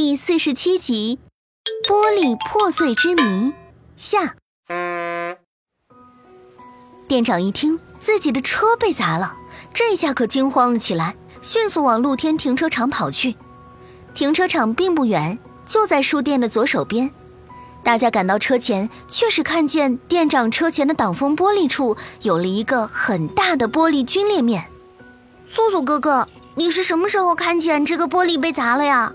第四十七集《玻璃破碎之谜》下。店长一听自己的车被砸了，这下可惊慌了起来，迅速往露天停车场跑去。停车场并不远，就在书店的左手边。大家赶到车前，却是看见店长车前的挡风玻璃处有了一个很大的玻璃龟裂面。素素哥哥，你是什么时候看见这个玻璃被砸了呀？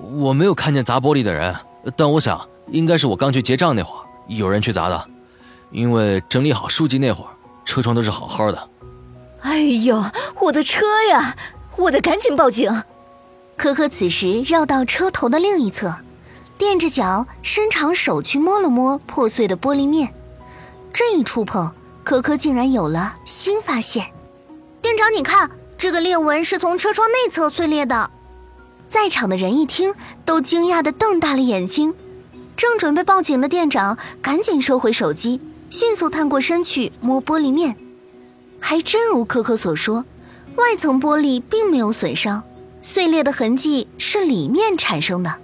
我没有看见砸玻璃的人，但我想应该是我刚去结账那会儿有人去砸的，因为整理好书籍那会儿车窗都是好好的。哎呦，我的车呀！我得赶紧报警。可可此时绕到车头的另一侧，垫着脚伸长手去摸了摸破碎的玻璃面，这一触碰，可可竟然有了新发现。店长，你看，这个裂纹是从车窗内侧碎裂的。在场的人一听，都惊讶的瞪大了眼睛。正准备报警的店长赶紧收回手机，迅速探过身去摸玻璃面，还真如可可所说，外层玻璃并没有损伤，碎裂的痕迹是里面产生的。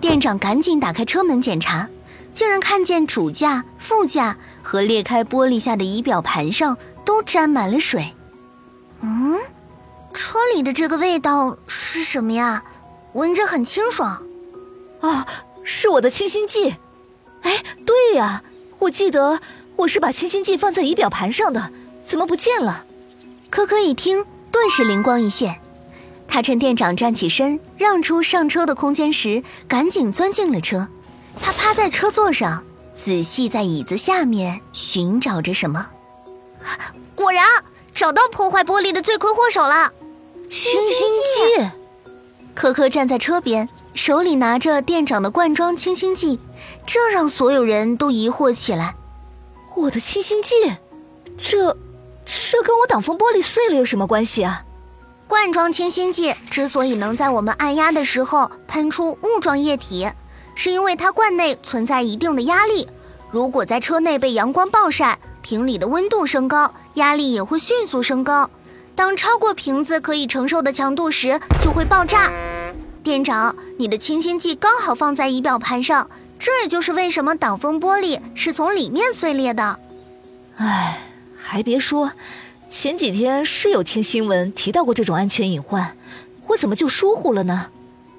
店长赶紧打开车门检查，竟然看见主驾、副驾和裂开玻璃下的仪表盘上都沾满了水。嗯。车里的这个味道是什么呀？闻着很清爽。啊，是我的清新剂。哎，对呀，我记得我是把清新剂放在仪表盘上的，怎么不见了？可可一听，顿时灵光一现。他趁店长站起身，让出上车的空间时，赶紧钻进了车。他趴在车座上，仔细在椅子下面寻找着什么。果然，找到破坏玻璃的罪魁祸首了。清新剂，可可站在车边，手里拿着店长的罐装清新剂，这让所有人都疑惑起来。我的清新剂，这，这跟我挡风玻璃碎了有什么关系啊？罐装清新剂之所以能在我们按压的时候喷出雾状液体，是因为它罐内存在一定的压力。如果在车内被阳光暴晒，瓶里的温度升高，压力也会迅速升高。当超过瓶子可以承受的强度时，就会爆炸。店长，你的清新剂刚好放在仪表盘上，这也就是为什么挡风玻璃是从里面碎裂的。唉，还别说，前几天是有听新闻提到过这种安全隐患，我怎么就疏忽了呢？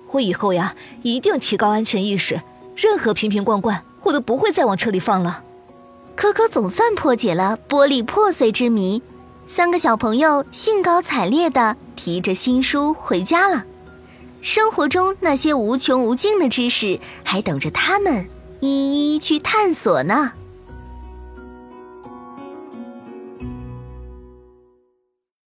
我以后呀，一定提高安全意识，任何瓶瓶罐罐我都不会再往车里放了。可可总算破解了玻璃破碎之谜。三个小朋友兴高采烈地提着新书回家了，生活中那些无穷无尽的知识还等着他们一一去探索呢。